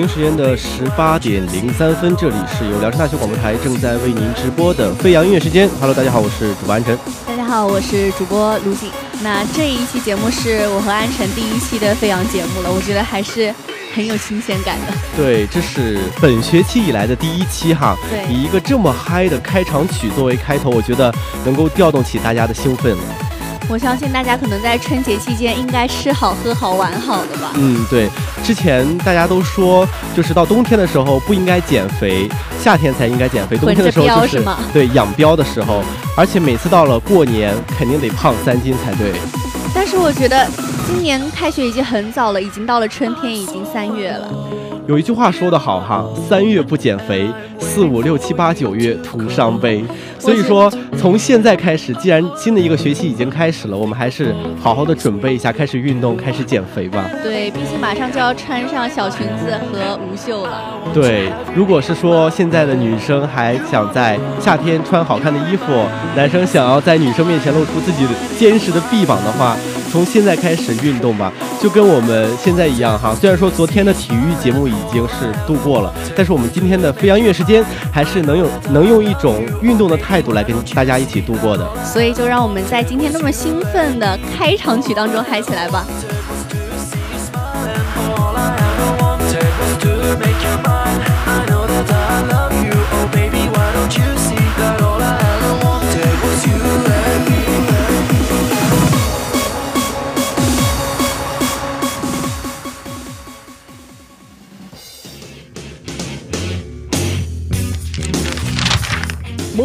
京时间的十八点零三分，这里是由聊城大学广播台正在为您直播的飞扬音乐时间。Hello，大家好，我是主播安晨。大家好，我是主播卢锦。那这一期节目是我和安晨第一期的飞扬节目了，我觉得还是很有新鲜感的。对，这是本学期以来的第一期哈，对以一个这么嗨的开场曲作为开头，我觉得能够调动起大家的兴奋。我相信大家可能在春节期间应该吃好、喝好、玩好的吧。嗯，对，之前大家都说，就是到冬天的时候不应该减肥，夏天才应该减肥，冬天的时候就是对养膘的时候，而且每次到了过年，肯定得胖三斤才对。但是我觉得今年开学已经很早了，已经到了春天，已经三月了。有一句话说得好哈，三月不减肥，四五六七八九月徒伤悲。所以说，从现在开始，既然新的一个学期已经开始了，我们还是好好的准备一下，开始运动，开始减肥吧。对，毕竟马上就要穿上小裙子和无袖了。对，如果是说现在的女生还想在夏天穿好看的衣服，男生想要在女生面前露出自己坚实的臂膀的话，从现在开始运动吧，就跟我们现在一样哈。虽然说昨天的体育节目已经是度过了，但是我们今天的飞扬音乐时间还是能用能用一种运动的态度来跟大家一起度过的。所以就让我们在今天那么兴奋的开场曲当中嗨起来吧。Make you mine. I know that I love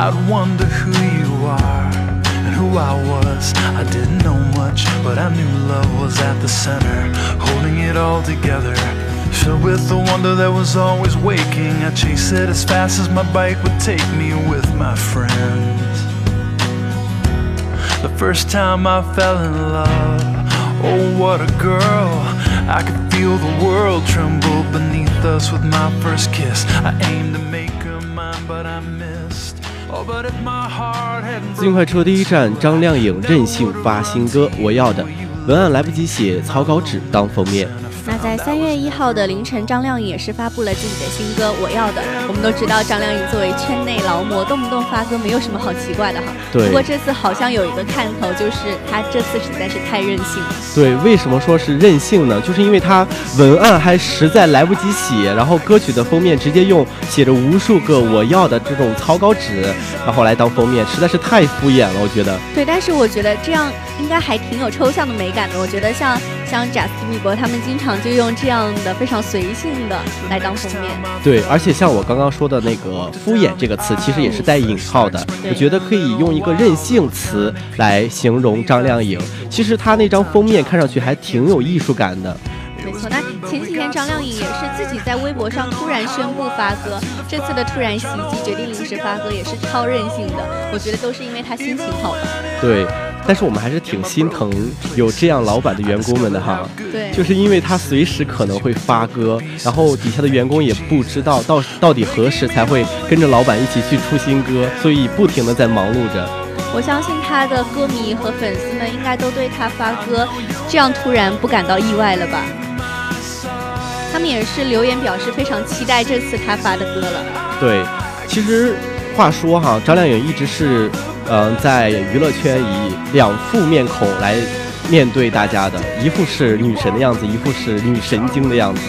I'd wonder who you are and who I was. I didn't know much, but I knew love was at the center, holding it all together. Filled with the wonder that was always waking, I chased it as fast as my bike would take me with my friends. The first time I fell in love, oh what a girl! I could feel the world tremble beneath us with my first kiss. I aimed to make 尽快车第一站，张靓颖任性发新歌《我要的》，文案来不及写，草稿纸当封面。那在三月一号的凌晨，张靓颖也是发布了自己的新歌《我要的》。我们都知道，张靓颖作为圈内劳模，动不动发歌，没有什么好奇怪的哈。对不过这次好像有一个看头，就是她这次实在是太任性了。对，为什么说是任性呢？就是因为她文案还实在来不及写，然后歌曲的封面直接用写着无数个我要的这种草稿纸，然后来当封面，实在是太敷衍了，我觉得。对，但是我觉得这样应该还挺有抽象的美感的。我觉得像像贾斯汀比伯他们经常就用这样的非常随性的来当封面。对，而且像我刚刚说的那个“敷衍”这个词，其实也是带引号的。我觉得可以用一个任性词来形容张靓颖。其实她那张封面看上去还挺有艺术感的。没错，那前几天张靓颖也是自己在微博上突然宣布发歌，这次的突然袭击决定临时发歌也是超任性的。我觉得都是因为她心情好吧。对，但是我们还是挺心疼有这样老板的员工们的哈。对，就是因为他随时可能会发歌，然后底下的员工也不知道到到底何时才会跟着老板一起去出新歌，所以不停的在忙碌着。我相信他的歌迷和粉丝们应该都对他发歌这样突然不感到意外了吧？他们也是留言表示非常期待这次他发的歌了。对，其实话说哈，张靓颖一直是嗯、在娱乐圈以两副面孔来面对大家的，一副是女神的样子，一副是女神经的样子。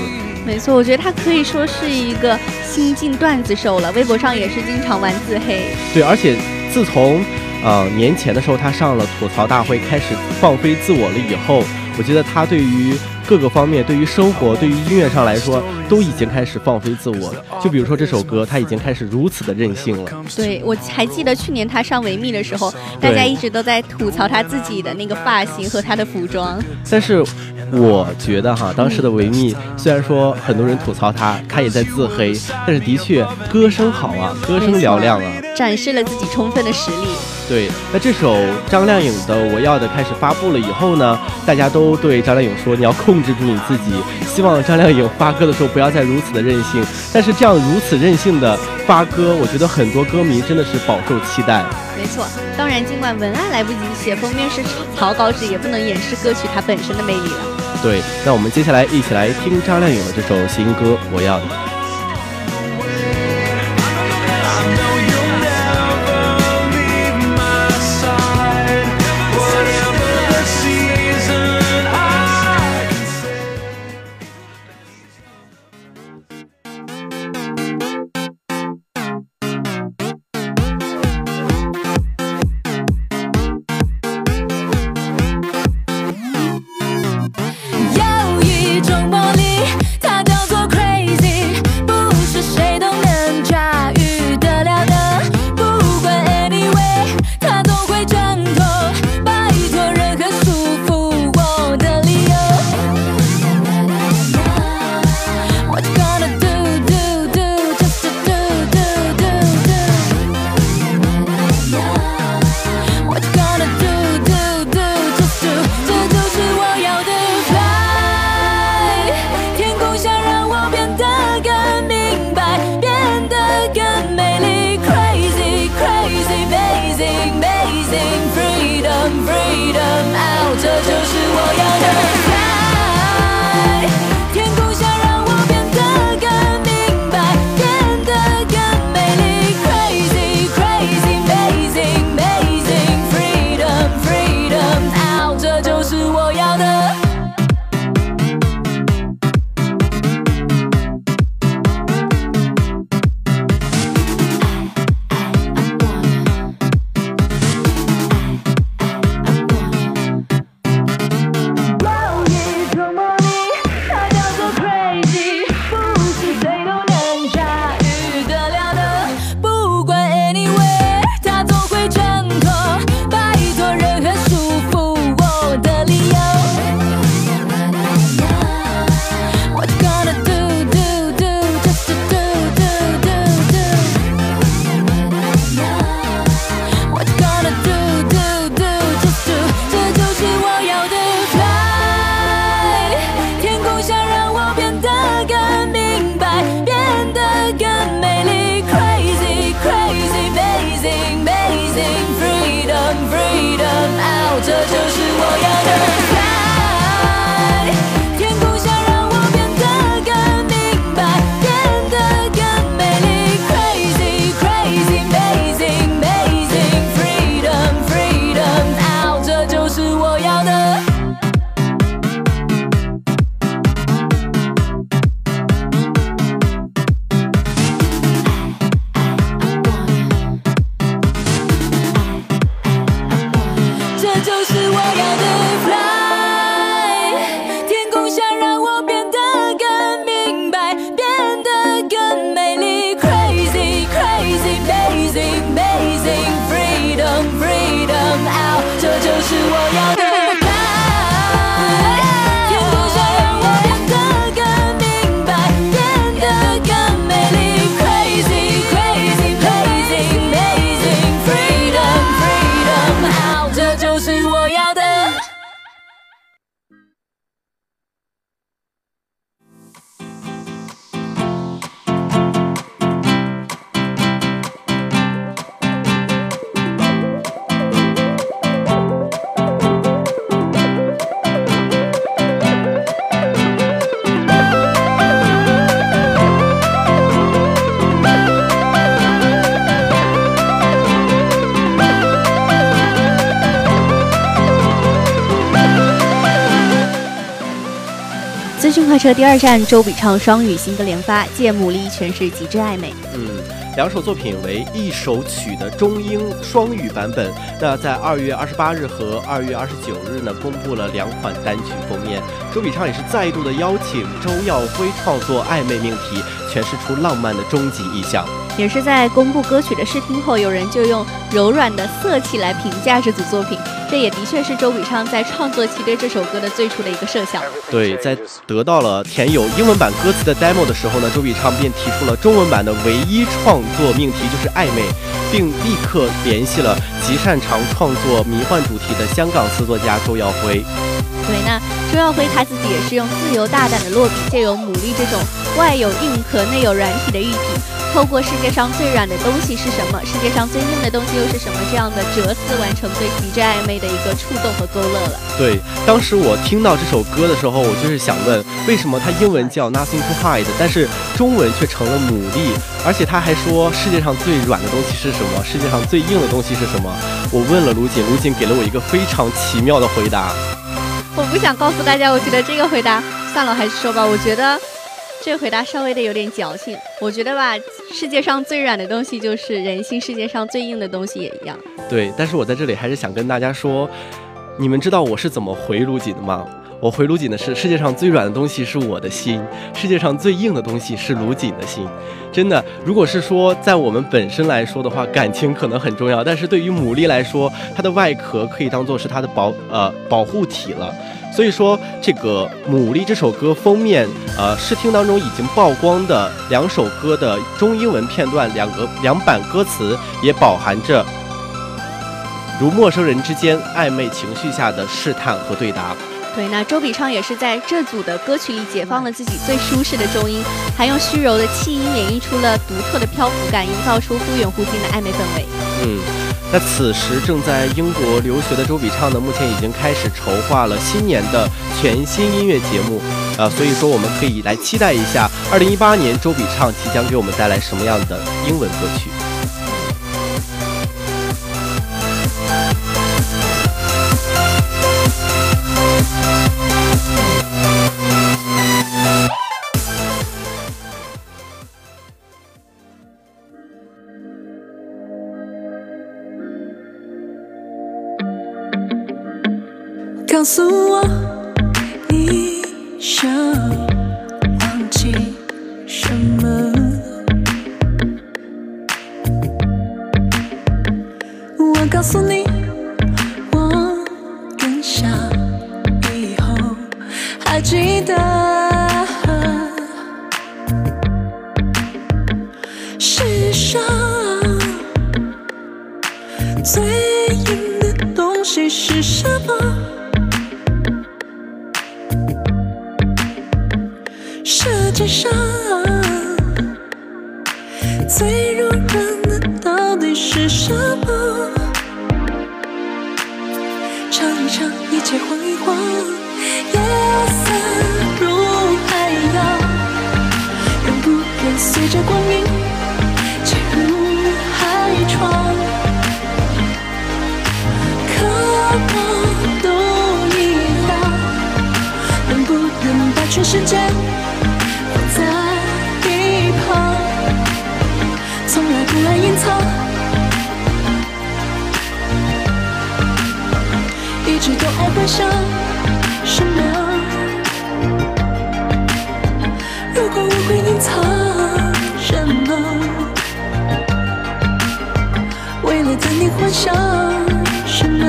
没错，我觉得她可以说是一个新晋段子手了，微博上也是经常玩自黑。对，而且自从呃年前的时候，她上了吐槽大会，开始放飞自我了以后，我觉得她对于各个方面，对于生活，对于音乐上来说，都已经开始放飞自我了。就比如说这首歌，他已经开始如此的任性了。对，我还记得去年他上维密的时候，大家一直都在吐槽他自己的那个发型和他的服装。但是我觉得哈，当时的维密虽然说很多人吐槽他，他也在自黑，但是的确歌声好啊，歌声嘹亮啊。展示了自己充分的实力。对，那这首张靓颖的《我要的》开始发布了以后呢，大家都对张靓颖说：“你要控制住你自己，希望张靓颖发歌的时候不要再如此的任性。”但是这样如此任性的发歌，我觉得很多歌迷真的是饱受期待。没错，当然，尽管文案来不及写，封面是草稿纸，也不能掩饰歌曲它本身的魅力了。对，那我们接下来一起来听张靓颖的这首新歌《我要的》。车第二站，周笔畅双语新歌连发，借牡蛎诠释极致暧昧。嗯，两首作品为一首曲的中英双语版本。那在二月二十八日和二月二十九日呢，公布了两款单曲封面。周笔畅也是再度的邀请周耀辉创作暧昧命题，诠释出浪漫的终极意象。也是在公布歌曲的试听后，有人就用柔软的色气来评价这组作品，这也的确是周笔畅在创作期对这首歌的最初的一个设想。对，在得到了填有英文版歌词的 demo 的时候呢，周笔畅便提出了中文版的唯一创作命题就是暧昧，并立刻联系了极擅长创作迷幻主题的香港词作家周耀辉。对，那周耀辉他自己也是用自由大胆的落笔，借由牡蛎这种外有硬壳内有软体的玉体，透过世界上最软的东西是什么，世界上最硬的东西又是什么这样的哲思，完成对极致暧昧的一个触动和勾勒了。对，当时我听到这首歌的时候，我就是想问，为什么它英文叫 Nothing to Hide，但是中文却成了牡蛎？而且他还说世界上最软的东西是什么？世界上最硬的东西是什么？我问了卢锦，卢锦给了我一个非常奇妙的回答。我不想告诉大家，我觉得这个回答算了，还是说吧。我觉得这个回答稍微的有点矫情。我觉得吧，世界上最软的东西就是人心，世界上最硬的东西也一样。对，但是我在这里还是想跟大家说，你们知道我是怎么回卢锦的吗？我回卢锦的是：世界上最软的东西是我的心，世界上最硬的东西是卢锦的心。真的，如果是说在我们本身来说的话，感情可能很重要，但是对于牡蛎来说，它的外壳可以当做是它的保呃保护体了。所以说，这个《牡蛎》这首歌封面，呃，试听当中已经曝光的两首歌的中英文片段，两个两版歌词也饱含着如陌生人之间暧昧情绪下的试探和对答。对，那周笔畅也是在这组的歌曲里解放了自己最舒适的中音，还用虚柔的气音演绎出了独特的漂浮感，营造出忽远忽近的暧昧氛围。嗯，那此时正在英国留学的周笔畅呢，目前已经开始筹划了新年的全新音乐节目，呃，所以说我们可以来期待一下，二零一八年周笔畅即将给我们带来什么样的英文歌曲。告诉我，上最柔软的到底是什么？尝一尝，一切晃一晃，夜色如海洋，愿不愿随着光阴潜入海床？渴望都一样，能不能把全世界？想什么？如果我会隐藏什么？为了等你幻想什么？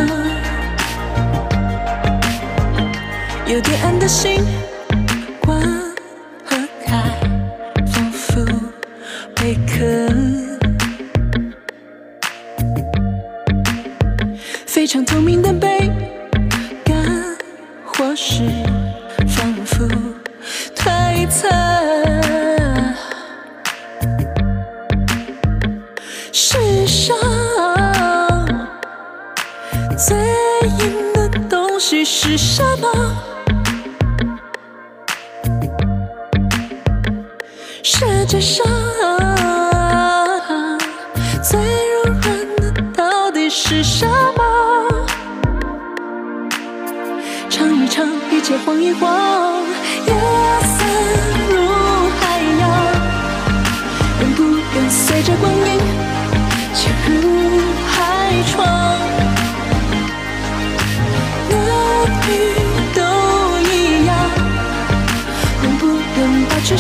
有点暗的星光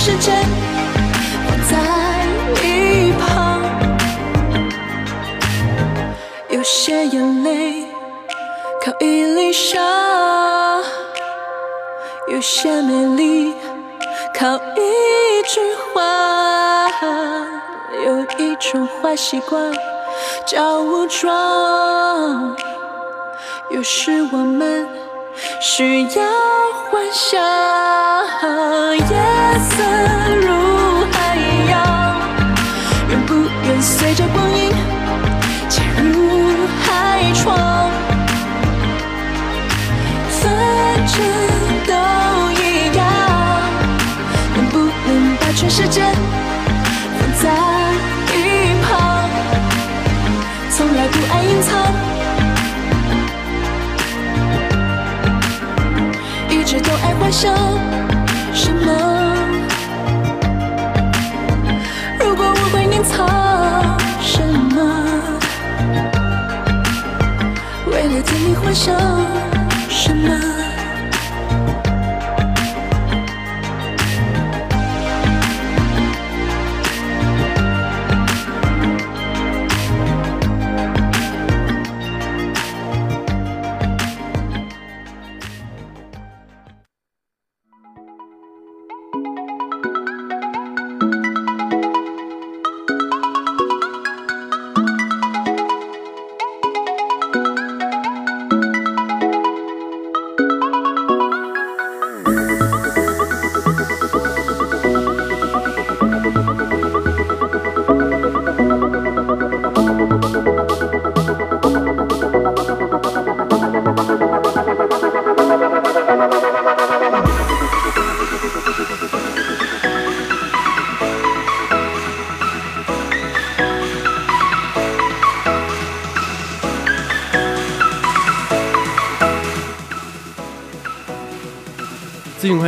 愿把全世界放在一旁？有些眼泪靠一粒沙，有些美丽靠一句话，有一种坏习惯叫武装。有时我们需要幻想，夜色如海洋，愿不愿随着光阴潜入海床？反正都一样，能不能把全世界放在一旁？从来不爱隐藏。生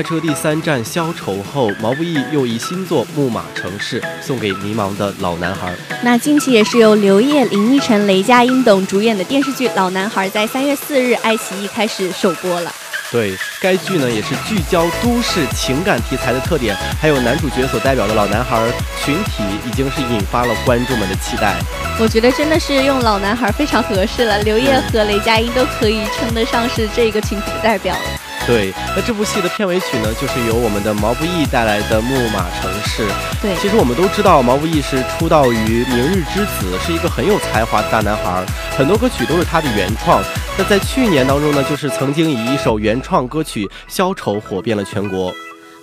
快车第三站消愁后，毛不易又以新作《木马城市》送给迷茫的老男孩。那近期也是由刘烨、林依晨、雷佳音等主演的电视剧《老男孩》在三月四日爱奇艺开始首播了。对该剧呢，也是聚焦都市情感题材的特点，还有男主角所代表的老男孩群体，已经是引发了观众们的期待。我觉得真的是用老男孩非常合适了，刘烨和雷佳音都可以称得上是这个群体的代表了。对，那这部戏的片尾曲呢，就是由我们的毛不易带来的《木马城市》。对其实我们都知道，毛不易是出道于《明日之子》，是一个很有才华的大男孩，很多歌曲都是他的原创。那在去年当中呢，就是曾经以一首原创歌曲《消愁》火遍了全国。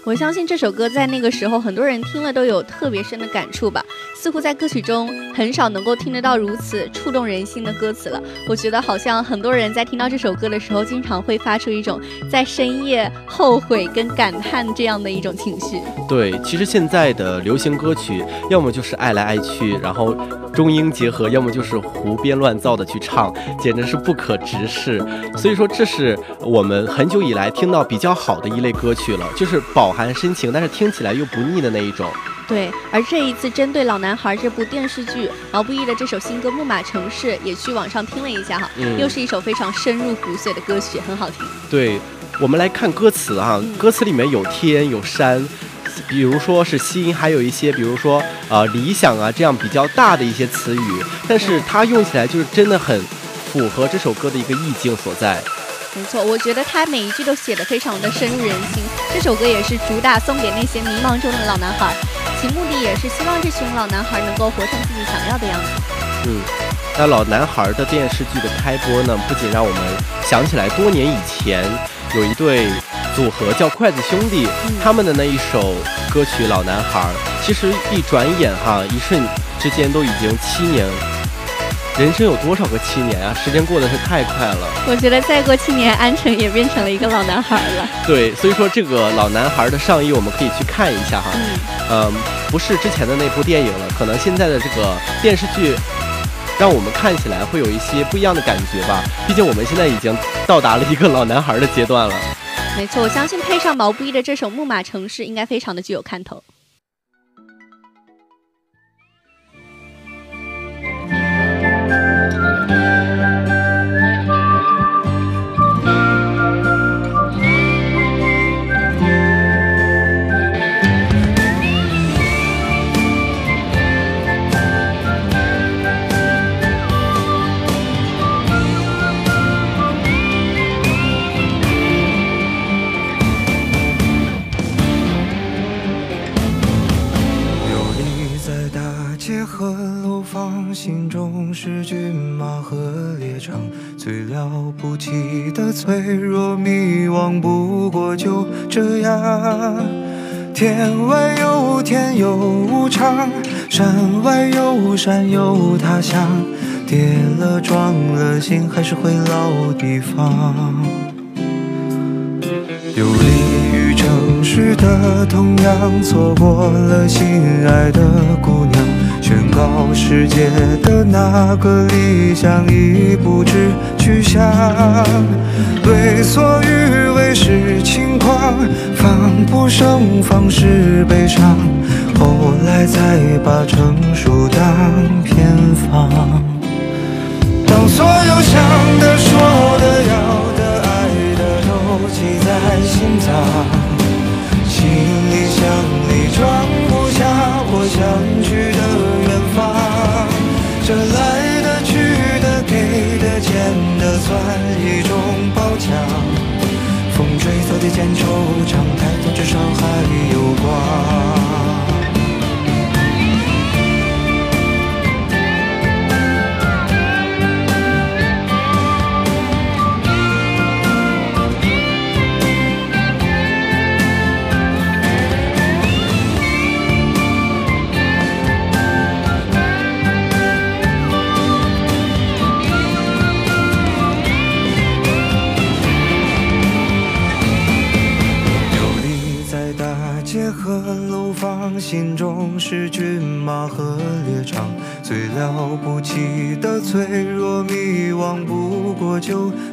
我相信这首歌在那个时候，很多人听了都有特别深的感触吧。似乎在歌曲中很少能够听得到如此触动人心的歌词了。我觉得好像很多人在听到这首歌的时候，经常会发出一种在深夜后悔跟感叹这样的一种情绪。对，其实现在的流行歌曲，要么就是爱来爱去，然后中英结合，要么就是胡编乱造的去唱，简直是不可直视。所以说，这是我们很久以来听到比较好的一类歌曲了，就是饱含深情，但是听起来又不腻的那一种。对，而这一次针对《老男孩》这部电视剧，毛不易的这首新歌《木马城市》也去网上听了一下哈，嗯又是一首非常深入骨髓的歌曲，很好听。对，我们来看歌词啊，歌词里面有天有山，比如说是心，还有一些比如说呃理想啊这样比较大的一些词语，但是它用起来就是真的很符合这首歌的一个意境所在。没错，我觉得他每一句都写得非常的深入人心。这首歌也是主打送给那些迷茫中的老男孩。其目的也是希望这群老男孩能够活成自己想要的样子。嗯，那老男孩的电视剧的开播呢，不仅让我们想起来多年以前有一对组合叫筷子兄弟，他们的那一首歌曲《老男孩》，其实一转眼哈，一瞬之间都已经七年。人生有多少个七年啊？时间过得是太快了。我觉得再过七年，安城也变成了一个老男孩了。对，所以说这个老男孩的上衣，我们可以去看一下哈。嗯，嗯，不是之前的那部电影了，可能现在的这个电视剧，让我们看起来会有一些不一样的感觉吧。毕竟我们现在已经到达了一个老男孩的阶段了。没错，我相信配上毛不易的这首《木马城市》，应该非常的具有看头。天外有天有无常，山外有山有他乡，跌了撞了，心还是回老地方。游离于城市的同样，错过了心爱的姑娘，宣告世界的那个理想已不知去向。为所欲是轻狂，防不胜防是悲伤，后来才把成熟当偏方。当所有想的、说的、要的、爱的都记在心脏，行李箱里装不下我想去的远方。这来的、去的、给的、欠的，算一种褒奖。风吹草低见惆怅，抬头至少还有光。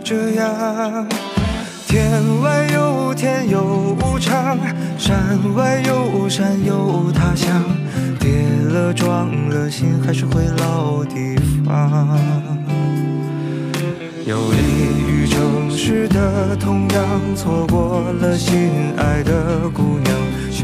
这样。天外有天有无常，山外有山有他乡，跌了撞了，心还是回老地方。游离于城市的同样，错过了心爱的姑娘，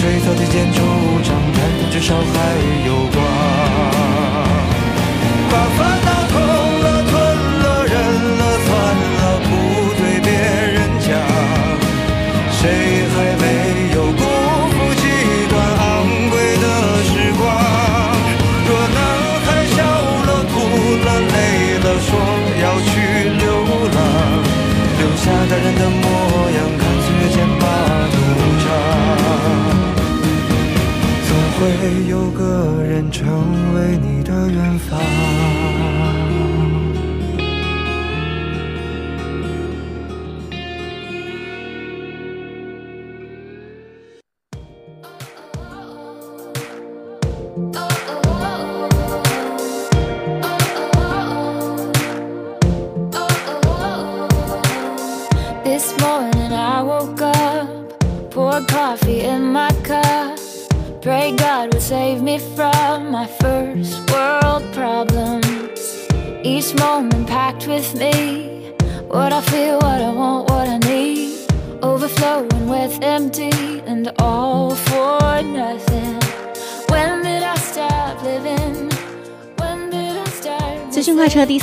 吹草低见惆怅，抬头至少还有光。成为你的远方。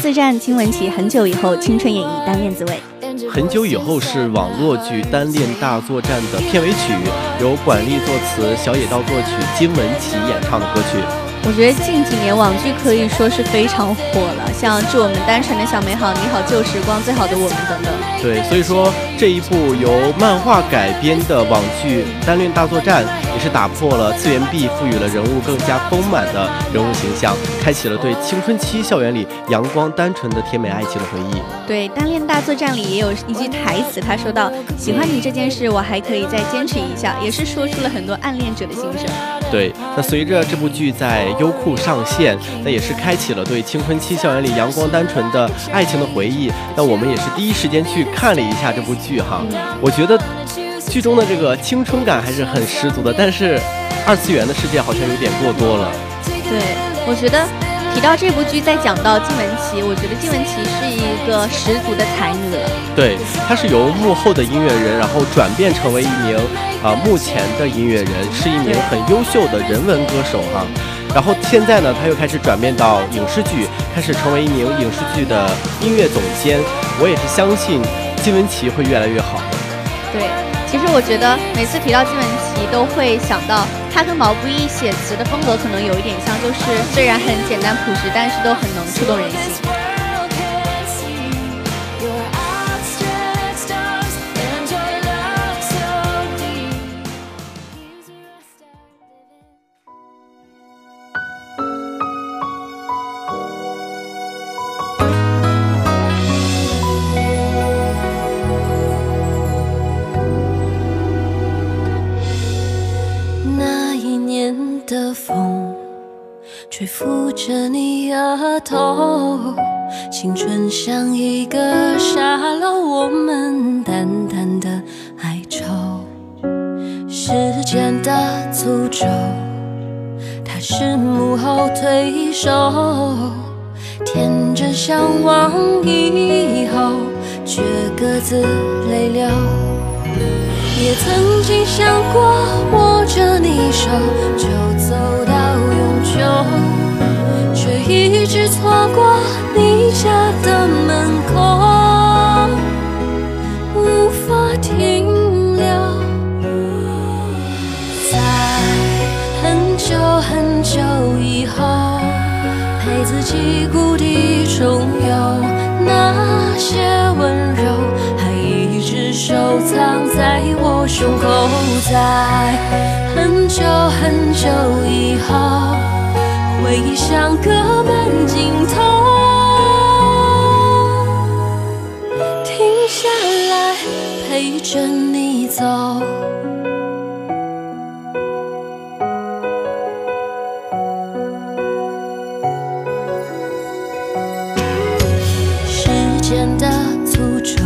四站，金玟岐很久以后青春演绎单恋滋味。很久以后是网络剧《单恋大作战》的片尾曲，由管丽作词，小野道作曲，金玟岐演唱的歌曲。我觉得近几年网剧可以说是非常火了，像《致我们单纯的小美好》《你好旧时光》《最好的我们》等等。对，所以说这一部由漫画改编的网剧《单恋大作战》也是打破了次元壁，赋予了人物更加丰满的人物形象，开启了对青春期校园里阳光单纯的甜美爱情的回忆。对，《单恋大作战》里也有一句台词，他说到：“喜欢你这件事，我还可以再坚持一下。”也是说出了很多暗恋者的心声。对，那随着这部剧在优酷上线，那也是开启了对青春期校园里阳光单纯的爱情的回忆。那我们也是第一时间去看了一下这部剧哈，我觉得剧中的这个青春感还是很十足的，但是二次元的世界好像有点过多了。对，我觉得提到这部剧，再讲到金玟岐，我觉得金玟岐是一个十足的才女了。对，她是由幕后的音乐人，然后转变成为一名啊、目前的音乐人，是一名很优秀的人文歌手哈。然后现在呢，她又开始转变到影视剧，开始成为一名影视剧的音乐总监。我也是相信金玟岐会越来越好的。对，其实我觉得每次提到金玟岐，都会想到她跟毛不易写词的风格可能有一点像，就是虽然很简单朴实，但是都很能触动人心。青春像一个沙漏，我们淡淡的哀愁。时间的诅咒，它是幕后推手，天真向往以后，却各自泪流。也曾经想过握着你手就走到永久，却一直错过家的门口，无法停留。在很久很久以后，陪自己故地重游，那些温柔还一直收藏在我胸口。在很久很久以后，回忆像个慢镜头，陪着你走。时间的诅咒，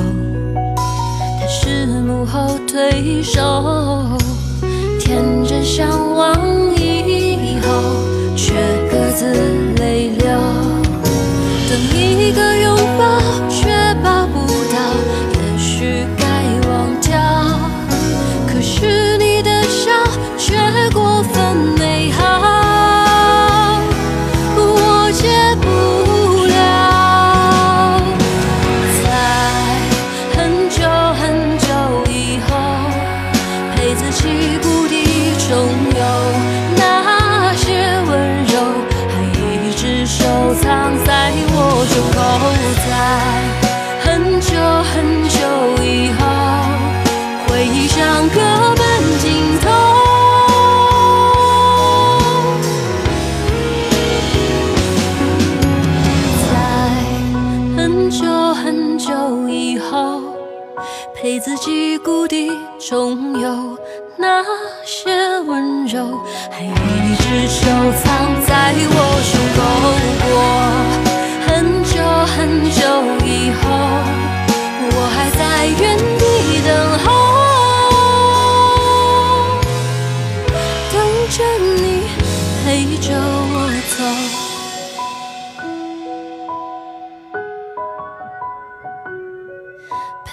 它是幕后推手，天真向往以后，却各自回忆像个慢镜头。在很久很久以后，陪自己故地重游，那些温柔还一直收藏在我胸口。过很久很久以后，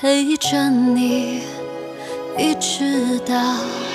陪着你，一直到。